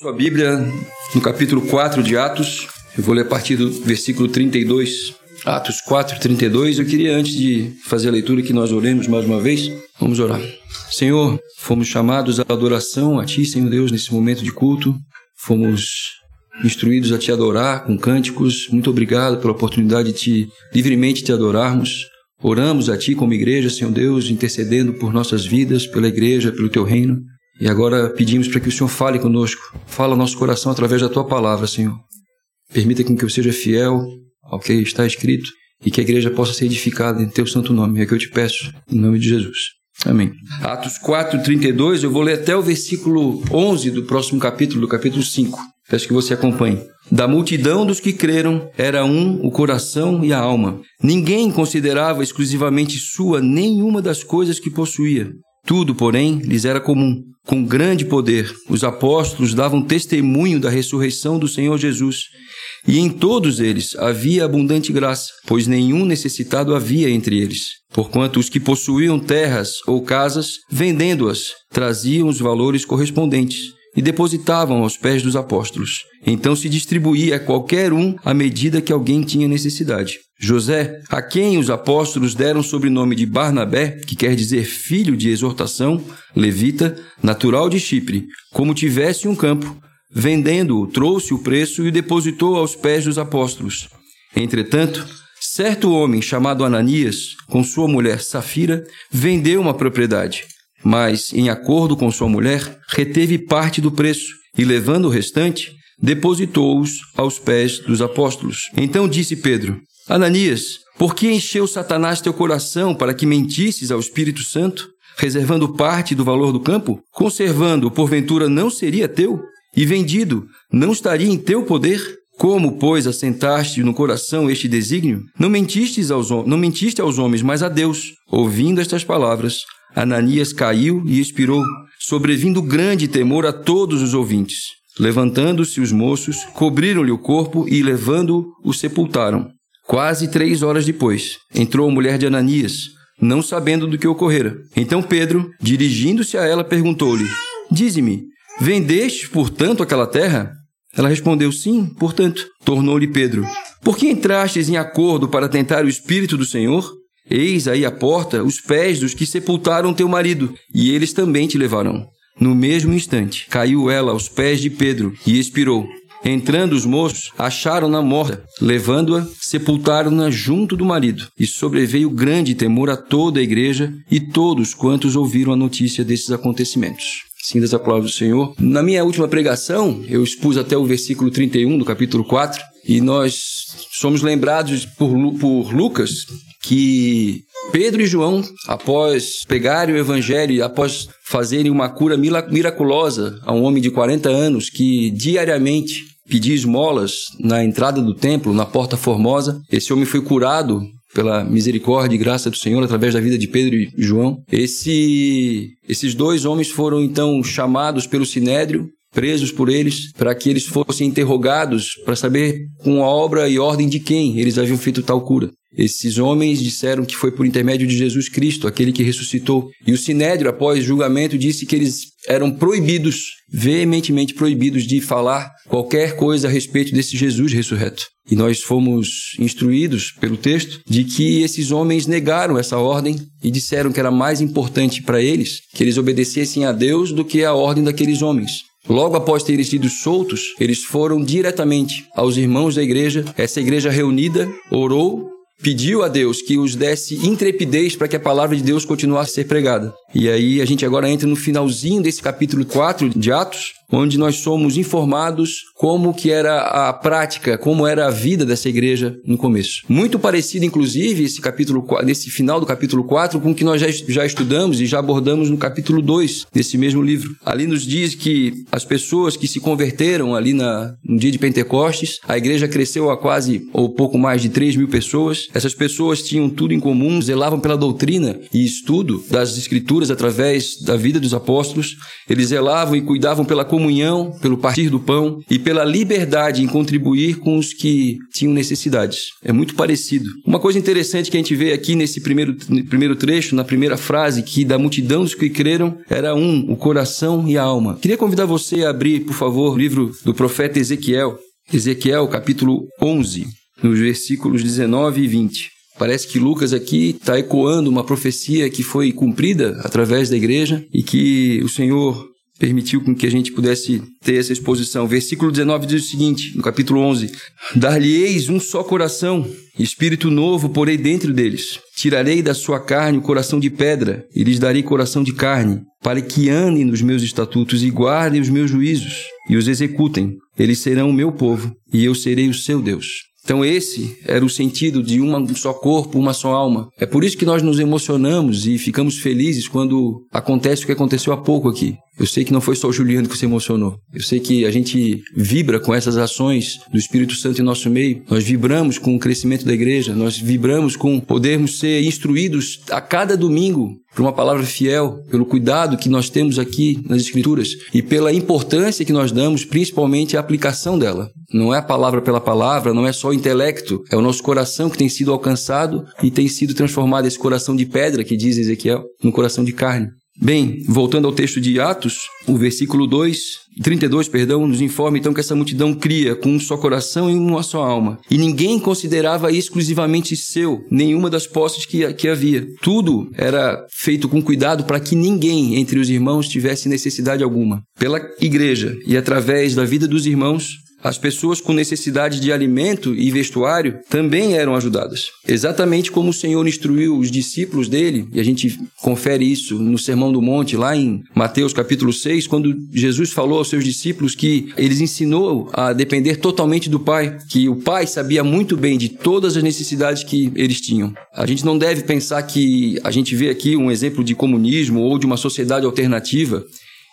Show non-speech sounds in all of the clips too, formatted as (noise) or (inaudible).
Sua Bíblia, no capítulo 4 de Atos, eu vou ler a partir do versículo 32. Atos 4, 32. Eu queria, antes de fazer a leitura, que nós oremos mais uma vez. Vamos orar. Senhor, fomos chamados à adoração a Ti, Senhor Deus, nesse momento de culto. Fomos instruídos a Te adorar com cânticos. Muito obrigado pela oportunidade de te, livremente te adorarmos. Oramos a Ti como igreja, Senhor Deus, intercedendo por nossas vidas, pela igreja, pelo Teu reino. E agora pedimos para que o Senhor fale conosco, fala nosso coração através da tua palavra, Senhor. Permita que eu seja fiel ao que está escrito e que a igreja possa ser edificada em teu santo nome. É que eu te peço, em nome de Jesus. Amém. Atos 4, 32, eu vou ler até o versículo 11 do próximo capítulo, do capítulo 5. Peço que você acompanhe. Da multidão dos que creram, era um o coração e a alma. Ninguém considerava exclusivamente sua nenhuma das coisas que possuía. Tudo, porém, lhes era comum. Com grande poder, os apóstolos davam testemunho da ressurreição do Senhor Jesus. E em todos eles havia abundante graça, pois nenhum necessitado havia entre eles. Porquanto os que possuíam terras ou casas, vendendo-as, traziam os valores correspondentes e depositavam aos pés dos apóstolos. Então se distribuía a qualquer um à medida que alguém tinha necessidade. José, a quem os apóstolos deram o sobrenome de Barnabé, que quer dizer filho de exortação, levita, natural de Chipre, como tivesse um campo, vendendo-o, trouxe o preço e o depositou aos pés dos apóstolos. Entretanto, certo homem chamado Ananias, com sua mulher Safira, vendeu uma propriedade mas, em acordo com sua mulher, reteve parte do preço e, levando o restante, depositou-os aos pés dos apóstolos. Então disse Pedro: Ananias, por que encheu Satanás teu coração para que mentisses ao Espírito Santo, reservando parte do valor do campo? Conservando, porventura, não seria teu? E vendido, não estaria em teu poder? Como, pois, assentaste no coração este desígnio? Não mentistes aos, não mentiste aos homens, mas a Deus. Ouvindo estas palavras, Ananias caiu e expirou, sobrevindo grande temor a todos os ouvintes. Levantando-se os moços, cobriram-lhe o corpo e, levando-o, o sepultaram. Quase três horas depois, entrou a mulher de Ananias, não sabendo do que ocorrera. Então Pedro, dirigindo-se a ela, perguntou-lhe: Dize-me, vendeste, portanto, aquela terra? Ela respondeu: Sim, portanto. Tornou-lhe Pedro: Por que entrastes em acordo para tentar o Espírito do Senhor? Eis aí à porta os pés dos que sepultaram teu marido, e eles também te levarão. No mesmo instante, caiu ela aos pés de Pedro e expirou. Entrando os moços, acharam-na morta, levando-a, sepultaram-na junto do marido. E sobreveio grande temor a toda a igreja e todos quantos ouviram a notícia desses acontecimentos. Sim, das palavras do Senhor. Na minha última pregação, eu expus até o versículo 31 do capítulo 4, e nós somos lembrados por, por Lucas que Pedro e João, após pegarem o evangelho após fazerem uma cura miraculosa a um homem de 40 anos que diariamente pedia esmolas na entrada do templo, na porta formosa, esse homem foi curado pela misericórdia e graça do Senhor através da vida de Pedro e João. Esse, esses dois homens foram então chamados pelo sinédrio presos por eles, para que eles fossem interrogados para saber com a obra e ordem de quem eles haviam feito tal cura. Esses homens disseram que foi por intermédio de Jesus Cristo, aquele que ressuscitou. E o Sinédrio, após julgamento, disse que eles eram proibidos, veementemente proibidos, de falar qualquer coisa a respeito desse Jesus ressurreto. E nós fomos instruídos pelo texto de que esses homens negaram essa ordem e disseram que era mais importante para eles que eles obedecessem a Deus do que a ordem daqueles homens. Logo após terem sido soltos, eles foram diretamente aos irmãos da igreja. Essa igreja reunida orou pediu a Deus que os desse intrepidez para que a palavra de Deus continuasse a ser pregada. E aí a gente agora entra no finalzinho desse capítulo 4 de Atos, onde nós somos informados como que era a prática, como era a vida dessa igreja no começo. Muito parecido, inclusive, esse capítulo, nesse final do capítulo 4, com o que nós já, já estudamos e já abordamos no capítulo 2 desse mesmo livro. Ali nos diz que as pessoas que se converteram ali na, no dia de Pentecostes, a igreja cresceu a quase ou pouco mais de 3 mil pessoas. Essas pessoas tinham tudo em comum, zelavam pela doutrina e estudo das escrituras Escrituras através da vida dos apóstolos. Eles zelavam e cuidavam pela comunhão, pelo partir do pão e pela liberdade em contribuir com os que tinham necessidades. É muito parecido. Uma coisa interessante que a gente vê aqui nesse primeiro, primeiro trecho, na primeira frase, que da multidão dos que creram era um, o coração e a alma. Queria convidar você a abrir, por favor, o livro do profeta Ezequiel. Ezequiel, capítulo 11, nos versículos 19 e 20. Parece que Lucas aqui está ecoando uma profecia que foi cumprida através da igreja e que o Senhor permitiu com que a gente pudesse ter essa exposição. Versículo 19 diz o seguinte, no capítulo 11: Dar-lhe-eis um só coração, espírito novo porei dentro deles. Tirarei da sua carne o coração de pedra e lhes darei coração de carne, para que andem nos meus estatutos e guardem os meus juízos e os executem. Eles serão o meu povo e eu serei o seu Deus. Então, esse era o sentido de um só corpo, uma só alma. É por isso que nós nos emocionamos e ficamos felizes quando acontece o que aconteceu há pouco aqui. Eu sei que não foi só o Juliano que se emocionou. Eu sei que a gente vibra com essas ações do Espírito Santo em nosso meio. Nós vibramos com o crescimento da igreja. Nós vibramos com podermos ser instruídos a cada domingo por uma palavra fiel, pelo cuidado que nós temos aqui nas Escrituras e pela importância que nós damos, principalmente à aplicação dela. Não é a palavra pela palavra, não é só o intelecto, é o nosso coração que tem sido alcançado e tem sido transformado esse coração de pedra que diz Ezequiel no coração de carne. Bem, voltando ao texto de Atos, o versículo 2, 32, perdão, nos informa então que essa multidão cria com um só coração e uma só alma. E ninguém considerava exclusivamente seu nenhuma das posses que, que havia. Tudo era feito com cuidado para que ninguém entre os irmãos tivesse necessidade alguma. Pela igreja e através da vida dos irmãos, as pessoas com necessidade de alimento e vestuário também eram ajudadas. Exatamente como o Senhor instruiu os discípulos dele, e a gente confere isso no Sermão do Monte, lá em Mateus capítulo 6, quando Jesus falou aos seus discípulos que eles ensinou a depender totalmente do Pai, que o Pai sabia muito bem de todas as necessidades que eles tinham. A gente não deve pensar que a gente vê aqui um exemplo de comunismo ou de uma sociedade alternativa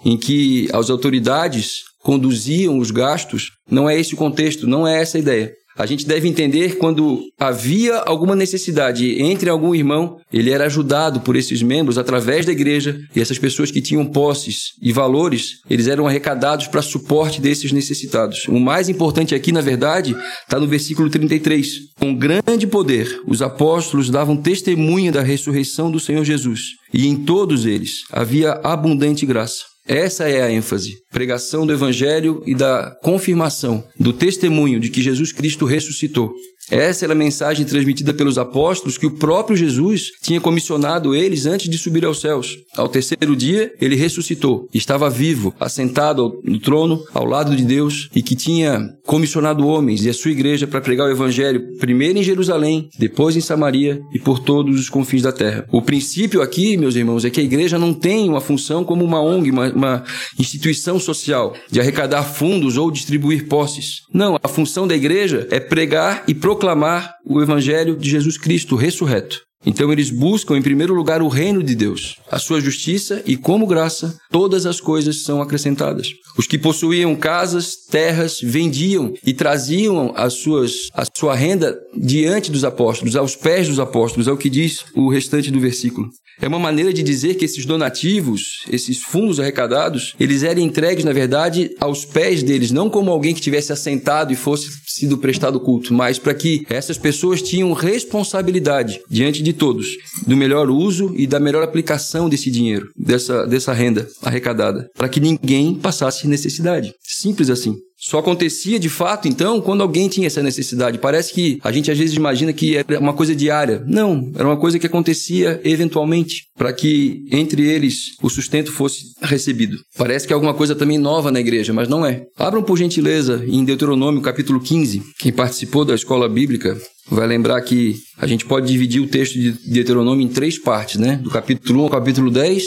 em que as autoridades conduziam os gastos, não é esse o contexto, não é essa a ideia. A gente deve entender quando havia alguma necessidade entre algum irmão, ele era ajudado por esses membros através da igreja e essas pessoas que tinham posses e valores, eles eram arrecadados para suporte desses necessitados. O mais importante aqui, na verdade, está no versículo 33. Com grande poder, os apóstolos davam testemunha da ressurreição do Senhor Jesus, e em todos eles havia abundante graça. Essa é a ênfase. Pregação do Evangelho e da confirmação do testemunho de que Jesus Cristo ressuscitou. Essa era a mensagem transmitida pelos apóstolos que o próprio Jesus tinha comissionado eles antes de subir aos céus. Ao terceiro dia, ele ressuscitou, estava vivo, assentado no trono, ao lado de Deus, e que tinha comissionado homens e a sua igreja para pregar o evangelho, primeiro em Jerusalém, depois em Samaria e por todos os confins da terra. O princípio aqui, meus irmãos, é que a igreja não tem uma função como uma ONG, uma, uma instituição social, de arrecadar fundos ou distribuir posses. Não, a função da igreja é pregar e proclamar proclamar o evangelho de Jesus Cristo ressurreto. Então eles buscam em primeiro lugar o reino de Deus, a sua justiça e como graça todas as coisas são acrescentadas. Os que possuíam casas, terras, vendiam e traziam as suas a sua renda diante dos apóstolos, aos pés dos apóstolos, é o que diz o restante do versículo. É uma maneira de dizer que esses donativos, esses fundos arrecadados, eles eram entregues, na verdade, aos pés deles, não como alguém que tivesse assentado e fosse sido prestado culto, mas para que essas pessoas tinham responsabilidade diante de todos do melhor uso e da melhor aplicação desse dinheiro, dessa, dessa renda arrecadada, para que ninguém passasse necessidade. Simples assim. Só acontecia de fato, então, quando alguém tinha essa necessidade. Parece que a gente às vezes imagina que era uma coisa diária. Não, era uma coisa que acontecia eventualmente, para que entre eles o sustento fosse recebido. Parece que é alguma coisa também nova na igreja, mas não é. Abram por gentileza em Deuteronômio capítulo 15. Quem participou da escola bíblica vai lembrar que a gente pode dividir o texto de Deuteronômio em três partes, né? Do capítulo 1 ao capítulo 10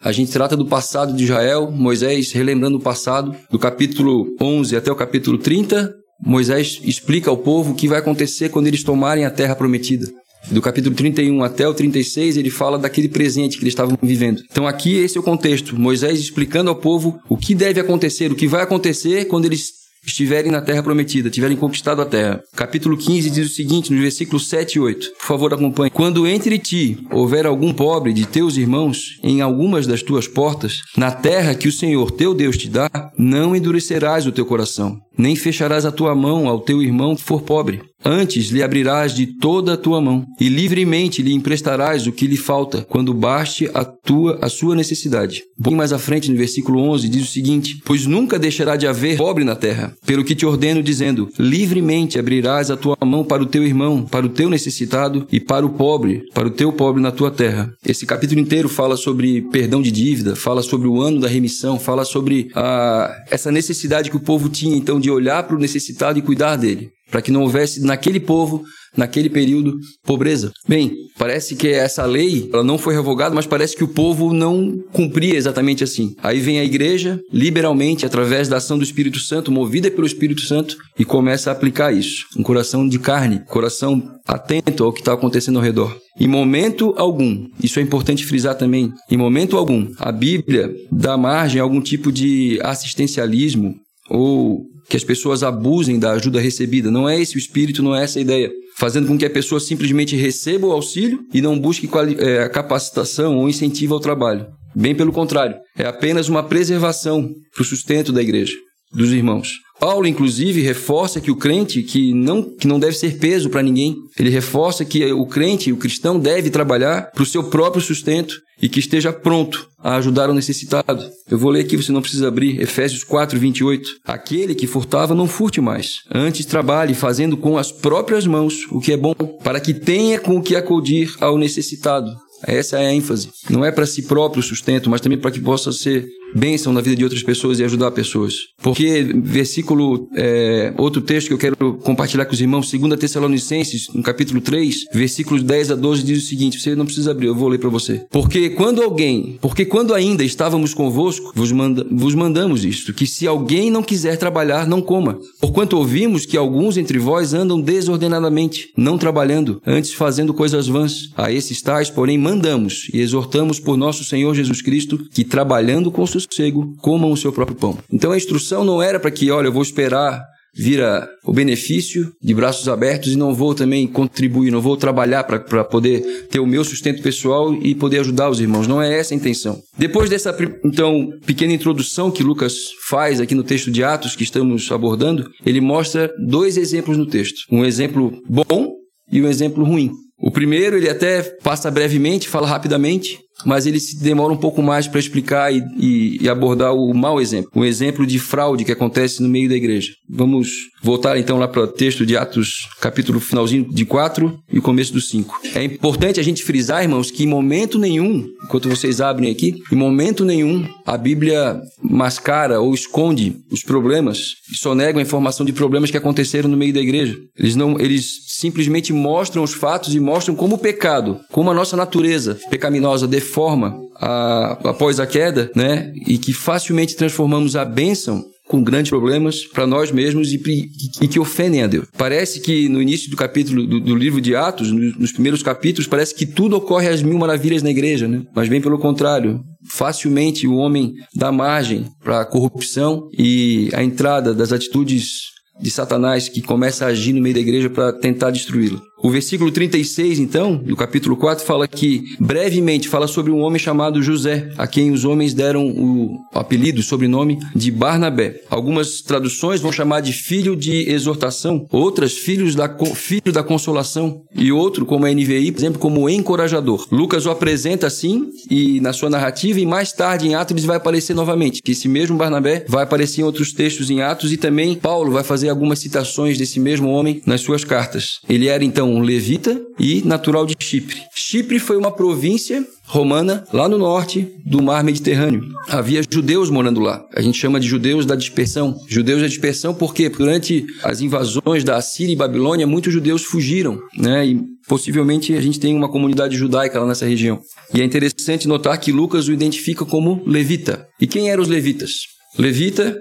a gente trata do passado de Israel, Moisés relembrando o passado, do capítulo 11 até o capítulo 30, Moisés explica ao povo o que vai acontecer quando eles tomarem a terra prometida. Do capítulo 31 até o 36, ele fala daquele presente que eles estavam vivendo. Então, aqui esse é o contexto. Moisés explicando ao povo o que deve acontecer, o que vai acontecer quando eles estiverem na terra prometida, tiverem conquistado a terra. Capítulo 15 diz o seguinte, no versículo 7 e 8. Por favor, acompanhe. Quando entre ti houver algum pobre de teus irmãos em algumas das tuas portas, na terra que o Senhor teu Deus te dá, não endurecerás o teu coração, nem fecharás a tua mão ao teu irmão que for pobre. Antes lhe abrirás de toda a tua mão, e livremente lhe emprestarás o que lhe falta, quando baste a tua a sua necessidade. Bem mais à frente, no versículo 11, diz o seguinte: Pois nunca deixará de haver pobre na terra, pelo que te ordeno, dizendo: Livremente abrirás a tua mão para o teu irmão, para o teu necessitado e para o pobre, para o teu pobre na tua terra. Esse capítulo inteiro fala sobre perdão de dívida, fala sobre o ano da remissão, fala sobre a, essa necessidade que o povo tinha, então, de olhar para o necessitado e cuidar dele para que não houvesse naquele povo, naquele período, pobreza. Bem, parece que essa lei, ela não foi revogada, mas parece que o povo não cumpria exatamente assim. Aí vem a igreja, liberalmente, através da ação do Espírito Santo, movida pelo Espírito Santo, e começa a aplicar isso. Um coração de carne, coração atento ao que está acontecendo ao redor. Em momento algum, isso é importante frisar também, em momento algum, a Bíblia dá margem a algum tipo de assistencialismo ou que as pessoas abusem da ajuda recebida. Não é esse o espírito, não é essa a ideia. Fazendo com que a pessoa simplesmente receba o auxílio e não busque é, capacitação ou incentivo ao trabalho. Bem pelo contrário, é apenas uma preservação para o sustento da igreja, dos irmãos. Paulo, inclusive, reforça que o crente que não, que não deve ser peso para ninguém. Ele reforça que o crente, o cristão, deve trabalhar para o seu próprio sustento e que esteja pronto a ajudar o necessitado. Eu vou ler aqui, você não precisa abrir, Efésios 4, 28. Aquele que furtava, não furte mais. Antes trabalhe, fazendo com as próprias mãos o que é bom, para que tenha com o que acudir ao necessitado. Essa é a ênfase. Não é para si próprio sustento, mas também para que possa ser bênção na vida de outras pessoas e ajudar pessoas. Porque, versículo, é, outro texto que eu quero compartilhar com os irmãos, 2 Tessalonicenses, no capítulo 3, versículos 10 a 12, diz o seguinte: você não precisa abrir, eu vou ler para você. Porque quando alguém, porque quando ainda estávamos convosco, vos, manda, vos mandamos isto, que se alguém não quiser trabalhar, não coma. Porquanto ouvimos que alguns entre vós andam desordenadamente, não trabalhando, antes fazendo coisas vãs. A esses tais, porém, mandamos e exortamos por nosso Senhor Jesus Cristo, que trabalhando com sossego, comam o seu próprio pão. Então a instrução não era para que, olha, eu vou esperar vira o benefício de braços abertos e não vou também contribuir, não vou trabalhar para poder ter o meu sustento pessoal e poder ajudar os irmãos. Não é essa a intenção. Depois dessa então pequena introdução que Lucas faz aqui no texto de Atos que estamos abordando, ele mostra dois exemplos no texto. Um exemplo bom e um exemplo ruim. O primeiro ele até passa brevemente, fala rapidamente, mas ele se demora um pouco mais para explicar e, e, e, abordar o mau exemplo, o exemplo de fraude que acontece no meio da igreja. Vamos voltar então lá para o texto de Atos, capítulo finalzinho de 4 e começo do 5. É importante a gente frisar, irmãos, que em momento nenhum, enquanto vocês abrem aqui, em momento nenhum a Bíblia mascara ou esconde os problemas, só nega a informação de problemas que aconteceram no meio da igreja. Eles não, eles simplesmente mostram os fatos e mostram como o pecado, como a nossa natureza pecaminosa deforma a, após a queda, né? E que facilmente transformamos a bênção com grandes problemas para nós mesmos e, e, e, que ofendem a Deus. Parece que no início do capítulo do, do livro de Atos, nos primeiros capítulos, parece que tudo ocorre às mil maravilhas na igreja, né? Mas bem pelo contrário. Facilmente o homem dá margem para a corrupção e a entrada das atitudes de Satanás que começa a agir no meio da igreja para tentar destruí-la. O versículo 36, então, do capítulo 4, fala que, brevemente, fala sobre um homem chamado José, a quem os homens deram o apelido, o sobrenome de Barnabé. Algumas traduções vão chamar de filho de exortação, outras filhos da, filho da consolação, e outro, como a NVI, por exemplo, como encorajador. Lucas o apresenta assim, e na sua narrativa, e mais tarde em Atos vai aparecer novamente, que esse mesmo Barnabé vai aparecer em outros textos em Atos, e também Paulo vai fazer algumas citações desse mesmo homem nas suas cartas. Ele era, então, levita e natural de Chipre. Chipre foi uma província romana lá no norte do mar Mediterrâneo. Havia judeus morando lá. A gente chama de judeus da dispersão. Judeus da dispersão porque durante as invasões da Assíria e Babilônia, muitos judeus fugiram, né? E possivelmente a gente tem uma comunidade judaica lá nessa região. E é interessante notar que Lucas o identifica como levita. E quem eram os levitas? Levita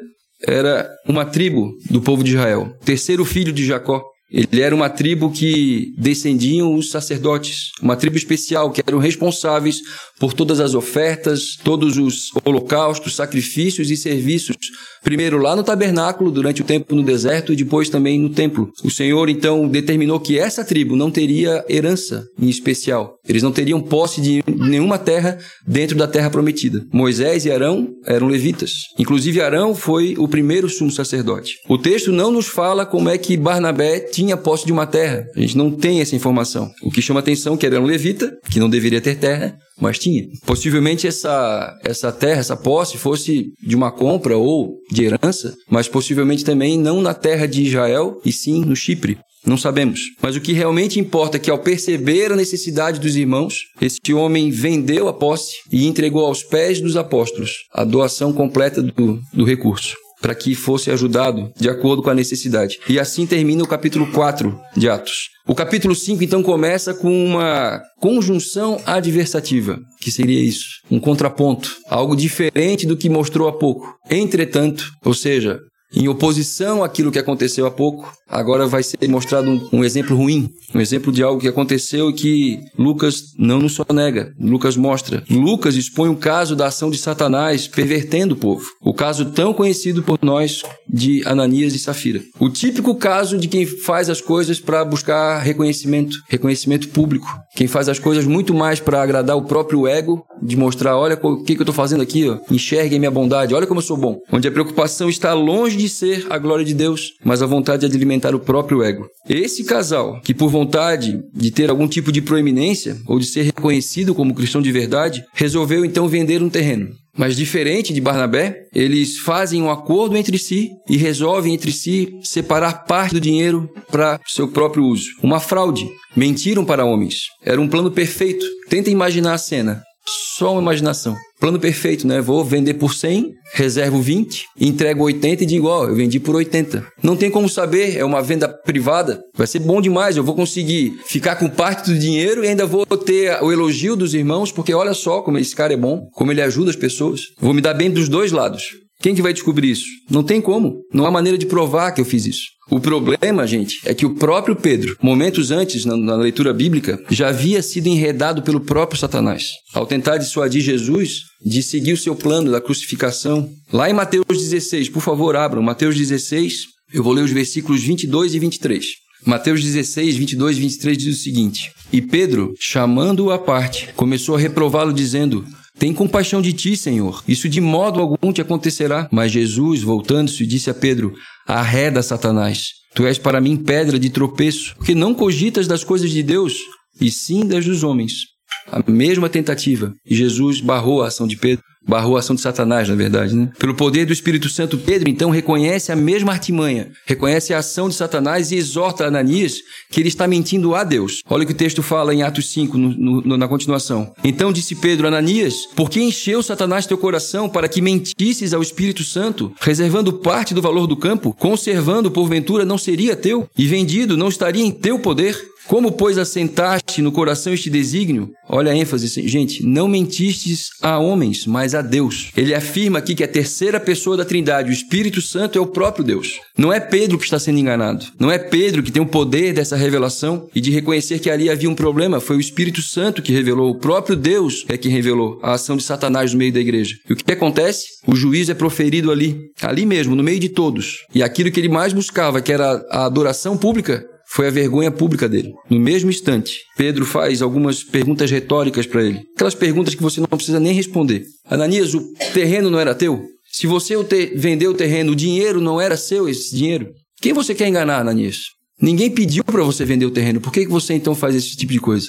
era uma tribo do povo de Israel, terceiro filho de Jacó. Ele era uma tribo que descendiam os sacerdotes, uma tribo especial que eram responsáveis por todas as ofertas, todos os holocaustos, sacrifícios e serviços Primeiro lá no tabernáculo, durante o tempo no deserto, e depois também no templo. O Senhor então determinou que essa tribo não teria herança em especial. Eles não teriam posse de nenhuma terra dentro da terra prometida. Moisés e Arão eram levitas. Inclusive, Arão foi o primeiro sumo sacerdote. O texto não nos fala como é que Barnabé tinha posse de uma terra. A gente não tem essa informação. O que chama atenção é que era um levita, que não deveria ter terra, mas tinha. Possivelmente essa, essa terra, essa posse fosse de uma compra ou de herança, mas possivelmente também não na terra de Israel, e sim no Chipre. Não sabemos. Mas o que realmente importa é que, ao perceber a necessidade dos irmãos, este homem vendeu a posse e entregou aos pés dos apóstolos a doação completa do, do recurso para que fosse ajudado de acordo com a necessidade. E assim termina o capítulo 4 de Atos. O capítulo 5 então começa com uma conjunção adversativa, que seria isso, um contraponto, algo diferente do que mostrou há pouco. Entretanto, ou seja, em oposição àquilo que aconteceu há pouco, agora vai ser mostrado um, um, exemplo ruim, um exemplo de algo que aconteceu e que Lucas não nos só nega, Lucas mostra. Lucas expõe o caso da ação de Satanás pervertendo o povo, o caso tão conhecido por nós de Ananias e Safira. O típico caso de quem faz as coisas para buscar reconhecimento, reconhecimento público, quem faz as coisas muito mais para agradar o próprio ego, de mostrar, olha o que, que eu estou fazendo aqui, ó. enxerguem minha bondade, olha como eu sou bom. Onde a preocupação está longe de ser a glória de Deus, mas a vontade é de alimentar o próprio ego. Esse casal, que por vontade de ter algum tipo de proeminência ou de ser reconhecido como cristão de verdade, resolveu então vender um terreno. Mas diferente de Barnabé, eles fazem um acordo entre si e resolvem entre si separar parte do dinheiro para seu próprio uso. Uma fraude. Mentiram para homens. Era um plano perfeito. Tenta imaginar a cena. Só uma imaginação. Plano perfeito, né? Vou vender por 100, reservo 20, entrego 80 e digo, ó, eu vendi por 80. Não tem como saber, é uma venda privada. Vai ser bom demais, eu vou conseguir ficar com parte do dinheiro e ainda vou ter o elogio dos irmãos, porque olha só como esse cara é bom, como ele ajuda as pessoas. Vou me dar bem dos dois lados. Quem que vai descobrir isso? Não tem como. Não há maneira de provar que eu fiz isso. O problema, gente, é que o próprio Pedro, momentos antes na, na, leitura bíblica, já havia sido enredado pelo próprio Satanás. Ao tentar dissuadir Jesus de seguir o seu plano da crucificação. Lá em Mateus 16, por favor, abram. Mateus 16, eu vou ler os versículos 22 e 23. Mateus 16, 22 e 23 diz o seguinte: E Pedro, chamando-o à parte, começou a reprová-lo, dizendo: tem compaixão de ti, Senhor. Isso de modo algum te acontecerá. Mas Jesus, voltando-se, disse a Pedro: Arreda, Satanás. Tu és para mim pedra de tropeço, porque não cogitas das coisas de Deus, e sim das dos homens. A mesma tentativa. E Jesus barrou a ação de Pedro barrou a ação de Satanás, na verdade, né? Pelo poder do Espírito Santo, Pedro então reconhece a mesma artimanha, reconhece a ação de Satanás e exorta Ananias que ele está mentindo a Deus. Olha o que o texto fala em Atos 5, no, no, na continuação. Então disse Pedro, Ananias, por que encheu Satanás teu coração para que mentisses ao Espírito Santo, reservando parte do valor do campo, conservando porventura não seria teu, e vendido não estaria em teu poder? Como, pois, assentaste no coração este desígnio? Olha a ênfase, gente. Não mentistes a homens, mas a Deus. Ele afirma aqui que a terceira pessoa da Trindade, o Espírito Santo, é o próprio Deus. Não é Pedro que está sendo enganado. Não é Pedro que tem o poder dessa revelação e de reconhecer que ali havia um problema. Foi o Espírito Santo que revelou. O próprio Deus é que revelou a ação de Satanás no meio da igreja. E o que acontece? O juízo é proferido ali, ali mesmo, no meio de todos. E aquilo que ele mais buscava, que era a adoração pública, foi a vergonha pública dele. No mesmo instante, Pedro faz algumas perguntas retóricas para ele. Aquelas perguntas que você não precisa nem responder. Ananias, o terreno não era teu? Se você vendeu o terreno, o dinheiro não era seu, esse dinheiro? Quem você quer enganar, Ananias? Ninguém pediu para você vender o terreno. Por que você então faz esse tipo de coisa?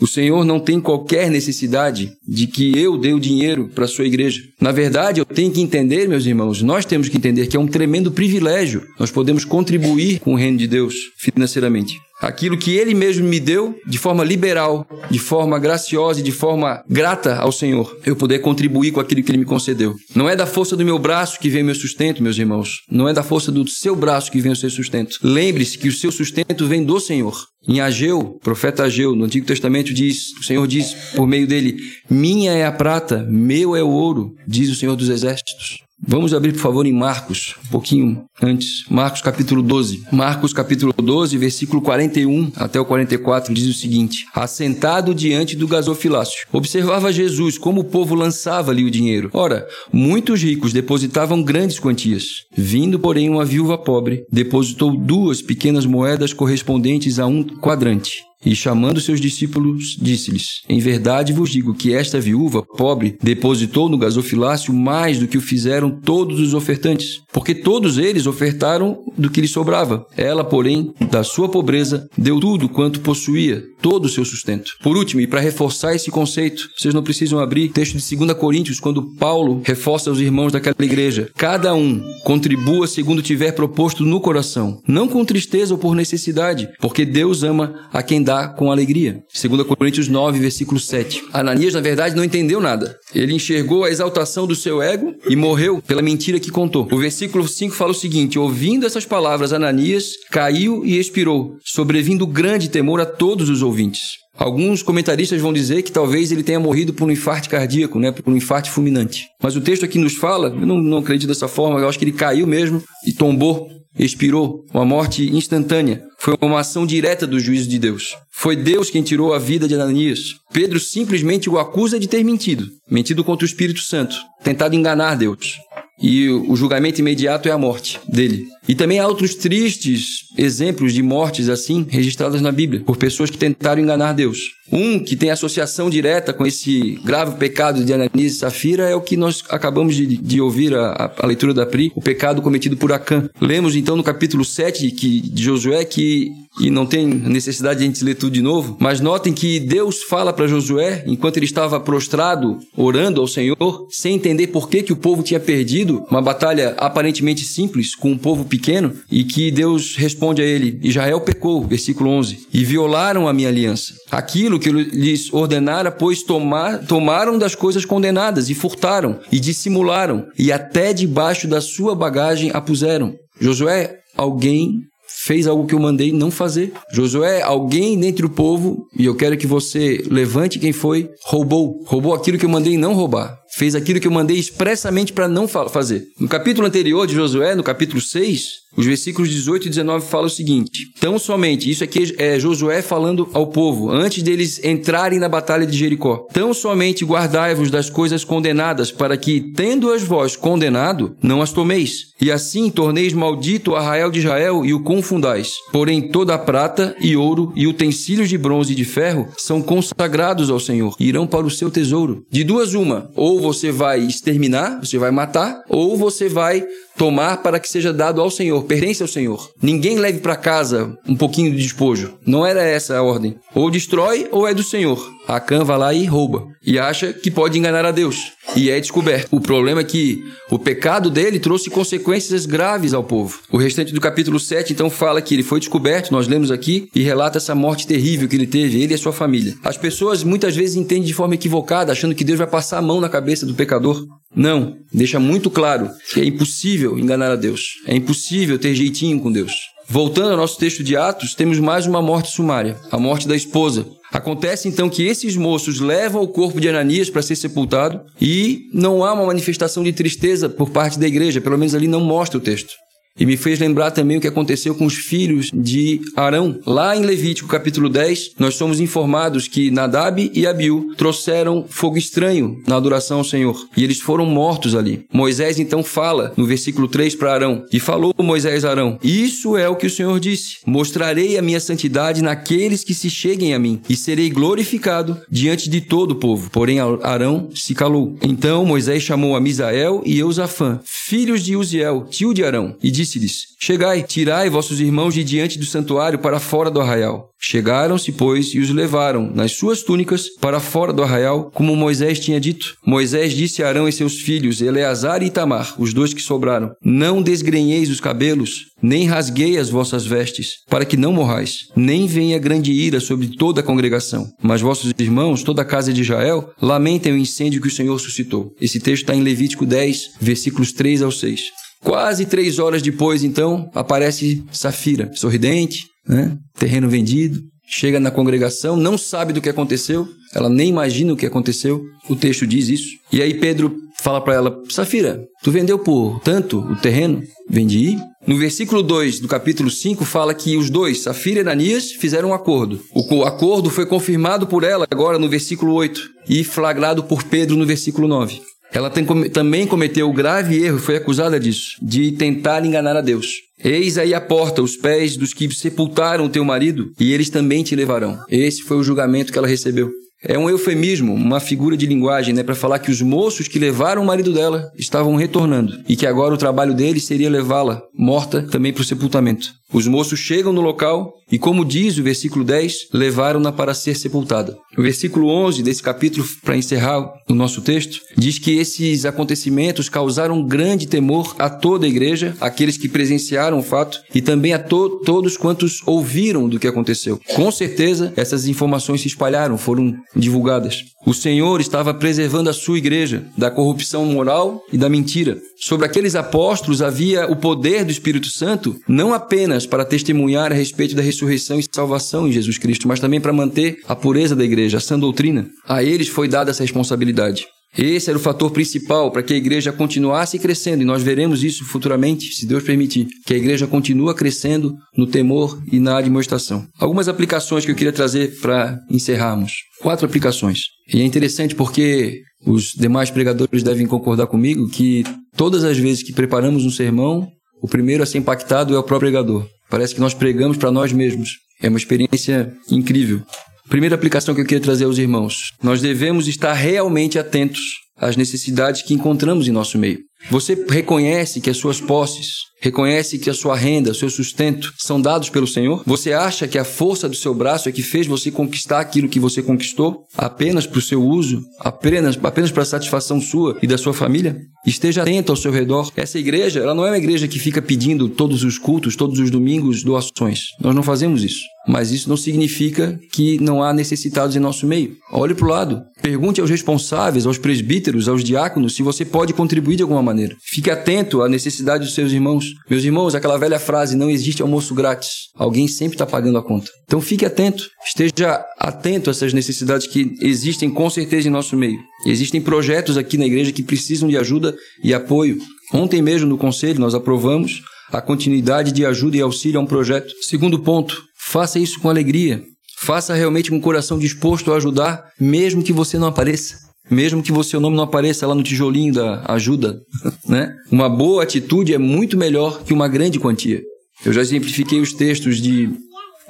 O Senhor não tem qualquer necessidade de que eu dê o dinheiro para a sua igreja. Na verdade, eu tenho que entender, meus irmãos, nós temos que entender que é um tremendo privilégio. Nós podemos contribuir com o reino de Deus financeiramente. Aquilo que Ele mesmo me deu de forma liberal, de forma graciosa e de forma grata ao Senhor, eu poder contribuir com aquilo que Ele me concedeu. Não é da força do meu braço que vem meu sustento, meus irmãos. Não é da força do seu braço que vem o seu sustento. Lembre-se que o seu sustento vem do Senhor. Em Ageu, profeta Ageu, no Antigo Testamento diz, o Senhor diz por meio dele: "Minha é a prata, meu é o ouro", diz o Senhor dos Exércitos. Vamos abrir, por favor, em Marcos, um pouquinho antes. Marcos capítulo 12. Marcos capítulo 12, versículo 41 até o 44, diz o seguinte: Assentado diante do gasofilácio, observava Jesus como o povo lançava-lhe o dinheiro. Ora, muitos ricos depositavam grandes quantias. Vindo, porém, uma viúva pobre, depositou duas pequenas moedas correspondentes a um quadrante. E chamando seus discípulos, disse-lhes: Em verdade vos digo que esta viúva pobre depositou no gasofilácio mais do que o fizeram todos os ofertantes, porque todos eles ofertaram do que lhe sobrava. Ela, porém, da sua pobreza, deu tudo quanto possuía, todo o seu sustento. Por último, e para reforçar esse conceito, vocês não precisam abrir texto de 2 Coríntios, quando Paulo reforça aos irmãos daquela igreja: Cada um contribua segundo tiver proposto no coração, não com tristeza ou por necessidade, porque Deus ama a quem com alegria. 2 Coríntios 9, versículo 7. Ananias, na verdade, não entendeu nada. Ele enxergou a exaltação do seu ego e morreu pela mentira que contou. O versículo 5 fala o seguinte: Ouvindo essas palavras, Ananias caiu e expirou, sobrevindo grande temor a todos os ouvintes. Alguns comentaristas vão dizer que talvez ele tenha morrido por um infarto cardíaco, né, por um infarto fulminante. Mas o texto aqui nos fala, eu não, não acredito dessa forma, eu acho que ele caiu mesmo e tombou expirou, uma morte instantânea. Foi uma ação direta do juízo de Deus. Foi Deus quem tirou a vida de Ananias. Pedro simplesmente o acusa de ter mentido, mentido contra o Espírito Santo, tentado enganar Deus. E o julgamento imediato é a morte dele. E também há outros tristes exemplos de mortes assim registradas na Bíblia por pessoas que tentaram enganar Deus. Um que tem associação direta com esse grave pecado de Ananias e Safira é o que nós acabamos de, de ouvir a, a, leitura da Pri, o pecado cometido por Acã. Lemos então no capítulo 7 que, de Josué que, e não tem necessidade de a gente ler tudo de novo, mas notem que Deus fala para Josué, enquanto ele estava prostrado, orando ao Senhor, sem entender por que, que o povo tinha perdido uma batalha aparentemente simples com um povo pequeno, e que Deus responde a ele: Israel pecou, versículo 11, e violaram a minha aliança. Aquilo que lhes ordenara, pois tomar, tomaram das coisas condenadas e furtaram e dissimularam e até debaixo da sua bagagem a puseram. Josué, alguém fez algo que eu mandei não fazer. Josué, alguém dentre o povo, e eu quero que você levante quem foi, roubou. Roubou aquilo que eu mandei não roubar fez aquilo que eu mandei expressamente para não fazer. No capítulo anterior de Josué, no capítulo 6, os versículos 18 e 19 falam o seguinte: Tão somente, isso aqui é Josué falando ao povo, antes deles entrarem na batalha de Jericó. Tão somente guardai-vos das coisas condenadas, para que, tendo-as vós condenado, não as tomeis. E assim torneis maldito o arraial de Israel e o confundais. Porém, toda a prata e ouro e utensílios de bronze e de ferro são consagrados ao Senhor, e irão para o seu tesouro. De duas uma, ou você vai exterminar, você vai matar, ou você vai tomar para que seja dado ao Senhor, pertence ao Senhor. Ninguém leve para casa um pouquinho de despojo. Não era essa a ordem. Ou destrói ou é do Senhor. Acã vai lá e rouba. E acha que pode enganar a Deus. E é descoberto. O problema é que o pecado dele trouxe consequências graves ao povo. O restante do capítulo 7 então fala que ele foi descoberto, nós lemos aqui, e relata essa morte terrível que ele teve, ele e a sua família. As pessoas muitas vezes entendem de forma equivocada, achando que Deus vai passar a mão na cabeça do pecador. Não, deixa muito claro que é impossível enganar a Deus. É impossível ter jeitinho com Deus. Voltando ao nosso texto de Atos, temos mais uma morte sumária, a morte da esposa. Acontece então que esses moços levam o corpo de Ananias para ser sepultado e não há uma manifestação de tristeza por parte da igreja, pelo menos ali não mostra o texto. E me fez lembrar também o que aconteceu com os filhos de Arão. Lá em Levítico capítulo 10, nós somos informados que Nadab e Abiú trouxeram fogo estranho na adoração ao Senhor. E eles foram mortos ali. Moisés então fala no versículo 3 para Arão. E falou Moisés a Arão: Isso é o que o Senhor disse: Mostrarei a minha santidade naqueles que se cheguem a mim, e serei glorificado diante de todo o povo. Porém, Arão se calou. Então Moisés chamou a Misael e Eusafã, filhos de Uziel, tio de Arão, e disse disse-lhes: Chegai, tirai vossos irmãos de diante do santuário para fora do arraial. Chegaram-se, pois, e os levaram nas suas túnicas para fora do arraial, como Moisés tinha dito. Moisés disse a Arão e seus filhos, Eleazar e Itamar, os dois que sobraram: Não desgrenheis os cabelos, nem rasguei as vossas vestes, para que não morrais, nem venha grande ira sobre toda a congregação. Mas vossos irmãos, toda a casa de Israel, lamentem o incêndio que o Senhor suscitou. Esse texto está em Levítico 10, versículos 3 ao 6. Quase três horas depois, então, aparece Safira, sorridente, né? terreno vendido, chega na congregação, não sabe do que aconteceu, ela nem imagina o que aconteceu. O texto diz isso. E aí Pedro fala para ela: Safira, tu vendeu por tanto o terreno? Vendi. No versículo 2 do capítulo 5 fala que os dois, Safira e Ananias, fizeram um acordo. O acordo foi confirmado por ela agora no versículo 8 e flagrado por Pedro no versículo 9. Ela tem, também cometeu o grave erro, foi acusada disso, de tentar enganar a Deus. Eis aí a porta, os pés dos que sepultaram teu marido, e eles também te levarão. Esse foi o julgamento que ela recebeu. É um eufemismo, uma figura de linguagem, né, para falar que os moços que levaram o marido dela estavam retornando e que agora o trabalho deles seria levá-la morta também para o sepultamento. Os moços chegam no local e, como diz o versículo 10, levaram-na para ser sepultada. O versículo 11 desse capítulo, para encerrar o nosso texto, diz que esses acontecimentos causaram grande temor a toda a igreja, aqueles que presenciaram o fato e também a to todos quantos ouviram do que aconteceu. Com certeza, essas informações se espalharam, foram divulgadas. O Senhor estava preservando a sua igreja da corrupção moral e da mentira. Sobre aqueles apóstolos havia o poder do Espírito Santo, não apenas para testemunhar a respeito da ressurreição e salvação em Jesus Cristo, mas também para manter a pureza da igreja, a sã doutrina. A eles foi dada essa responsabilidade. Esse era o fator principal para que a igreja continuasse crescendo, e nós veremos isso futuramente, se Deus permitir, que a igreja continua crescendo no temor e na admoestação. Algumas aplicações que eu queria trazer para encerrarmos. Quatro aplicações. E é interessante porque os demais pregadores devem concordar comigo que todas as vezes que preparamos um sermão, o primeiro a ser impactado é o próprio pregador. Parece que nós pregamos para nós mesmos. É uma experiência incrível. Primeira aplicação que eu queria trazer aos irmãos: nós devemos estar realmente atentos às necessidades que encontramos em nosso meio. Você reconhece que as suas posses, reconhece que a sua renda, seu sustento são dados pelo Senhor? Você acha que a força do seu braço é que fez você conquistar aquilo que você conquistou apenas para o seu uso, apenas, apenas para a satisfação sua e da sua família? Esteja atento ao seu redor. Essa igreja, ela não é uma igreja que fica pedindo todos os cultos, todos os domingos, doações. Nós não fazemos isso. Mas isso não significa que não há necessitados em nosso meio. Olhe para o lado. Pergunte aos responsáveis, aos presbíteros, aos diáconos, se você pode contribuir de alguma maneira. Fique atento à necessidade dos seus irmãos. Meus irmãos, aquela velha frase, não existe almoço grátis. Alguém sempre está pagando a conta. Então fique atento. Esteja atento a essas necessidades que existem com certeza em nosso meio. Existem projetos aqui na igreja que precisam de ajuda e apoio. Ontem mesmo no conselho nós aprovamos a continuidade de ajuda e auxílio a um projeto. Segundo ponto, faça isso com alegria. Faça realmente com o coração disposto a ajudar, mesmo que você não apareça. Mesmo que o seu nome não apareça lá no tijolinho da ajuda, (laughs) né? Uma boa atitude é muito melhor que uma grande quantia. Eu já exemplifiquei os textos de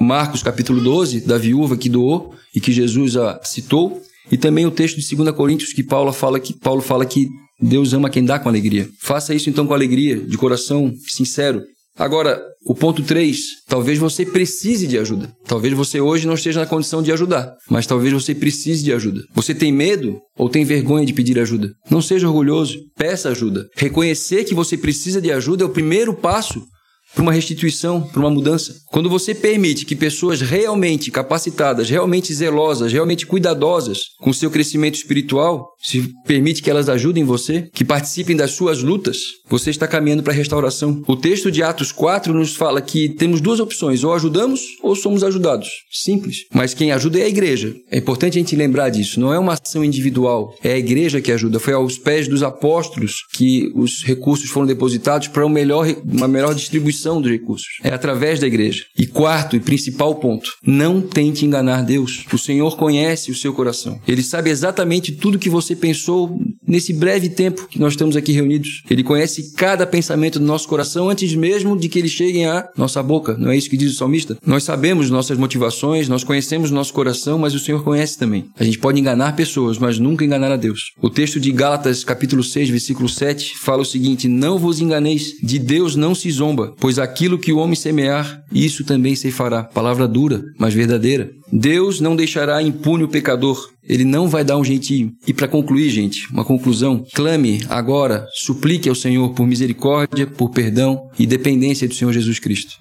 Marcos capítulo 12, da viúva que doou e que Jesus a citou, e também o texto de 2 Coríntios que Paulo fala que Paulo fala que Deus ama quem dá com alegria. Faça isso então com alegria, de coração sincero. Agora, o ponto 3, talvez você precise de ajuda. Talvez você hoje não esteja na condição de ajudar, mas talvez você precise de ajuda. Você tem medo ou tem vergonha de pedir ajuda? Não seja orgulhoso, peça ajuda. Reconhecer que você precisa de ajuda é o primeiro passo para uma restituição, para uma mudança. Quando você permite que pessoas realmente capacitadas, realmente zelosas, realmente cuidadosas com o seu crescimento espiritual, se permite que elas ajudem você, que participem das suas lutas, você está caminhando para a restauração. O texto de Atos 4 nos fala que temos duas opções: ou ajudamos ou somos ajudados. Simples. Mas quem ajuda é a igreja. É importante a gente lembrar disso. Não é uma ação individual, é a igreja que ajuda. Foi aos pés dos apóstolos que os recursos foram depositados para melhor, uma melhor distribuição dos recursos. É através da igreja. E quarto e principal ponto: não tente enganar Deus. O Senhor conhece o seu coração. Ele sabe exatamente tudo que você pensou nesse breve tempo que nós estamos aqui reunidos. Ele conhece cada pensamento do nosso coração antes mesmo de que eles cheguem à nossa boca. Não é isso que diz o salmista? Nós sabemos nossas motivações, nós conhecemos nosso coração, mas o Senhor conhece também. A gente pode enganar pessoas, mas nunca enganar a Deus. O texto de Gálatas, capítulo 6, versículo 7, fala o seguinte: Não vos enganeis, de Deus não se zomba, pois aquilo que o homem semear, isso também se fará. Palavra dura, mas verdadeira. Deus não deixará impune o pecador. Ele não vai dar um jeitinho. E para concluir, gente, uma conclusão: clame agora, suplique ao Senhor por misericórdia, por perdão e dependência do Senhor Jesus Cristo.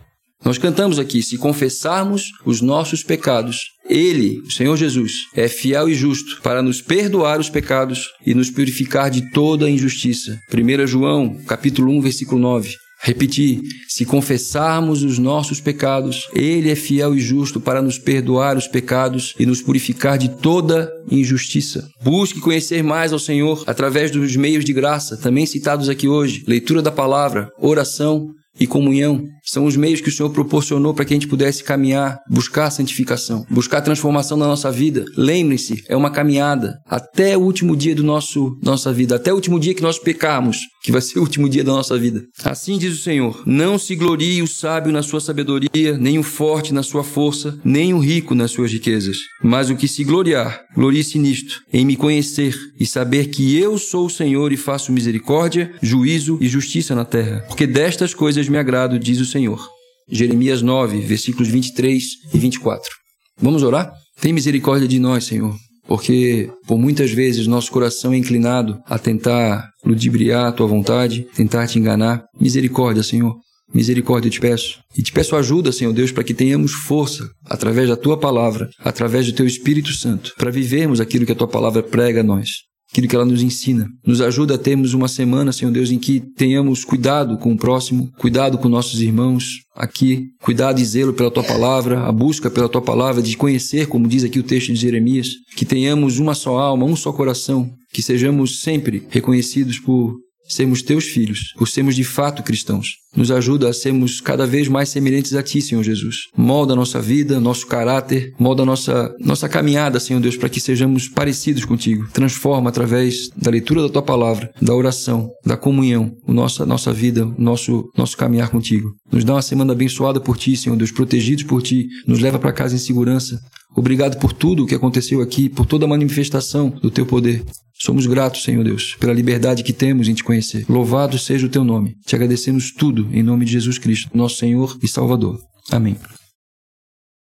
Nós cantamos aqui: se confessarmos os nossos pecados, Ele, o Senhor Jesus, é fiel e justo para nos perdoar os pecados e nos purificar de toda a injustiça. 1 João, capítulo 1, versículo 9. Repetir: se confessarmos os nossos pecados, Ele é fiel e justo para nos perdoar os pecados e nos purificar de toda injustiça. Busque conhecer mais ao Senhor através dos meios de graça, também citados aqui hoje: leitura da palavra, oração e comunhão. São os meios que o Senhor proporcionou para que a gente pudesse caminhar, buscar santificação, buscar transformação na nossa vida. Lembre-se, é uma caminhada até o último dia do nosso nossa vida, até o último dia que nós pecarmos, que vai ser o último dia da nossa vida. Assim diz o Senhor: Não se glorie o sábio na sua sabedoria, nem o forte na sua força, nem o rico nas suas riquezas. Mas o que se gloriar, glorie-se nisto, em me conhecer e saber que eu sou o Senhor e faço misericórdia, juízo e justiça na terra. Porque destas coisas me agrado, diz o Senhor. Jeremias 9, versículos 23 e 24. Vamos orar? Tem misericórdia de nós, Senhor, porque por muitas vezes nosso coração é inclinado a tentar ludibriar a tua vontade, tentar te enganar. Misericórdia, Senhor. Misericórdia, eu te peço. E te peço ajuda, Senhor Deus, para que tenhamos força, através da tua palavra, através do teu Espírito Santo, para vivermos aquilo que a tua palavra prega a nós aquilo que ela nos ensina. Nos ajuda a termos uma semana, Senhor Deus, em que tenhamos cuidado com o próximo, cuidado com nossos irmãos aqui, cuidado e zelo pela tua palavra, a busca pela tua palavra, de conhecer, como diz aqui o texto de Jeremias, que tenhamos uma só alma, um só coração, que sejamos sempre reconhecidos por sermos teus filhos, por sermos de fato cristãos. Nos ajuda a sermos cada vez mais semelhantes a ti, Senhor Jesus. Molda a nossa vida, nosso caráter, molda a nossa, nossa caminhada, Senhor Deus, para que sejamos parecidos contigo. Transforma através da leitura da tua palavra, da oração, da comunhão, a nossa, nossa vida, o nosso, nosso caminhar contigo. Nos dá uma semana abençoada por ti, Senhor Deus, protegidos por ti. Nos leva para casa em segurança. Obrigado por tudo o que aconteceu aqui, por toda a manifestação do teu poder. Somos gratos, Senhor Deus, pela liberdade que temos em te conhecer. Louvado seja o teu nome. Te agradecemos tudo em nome de Jesus Cristo, nosso Senhor e Salvador. Amém.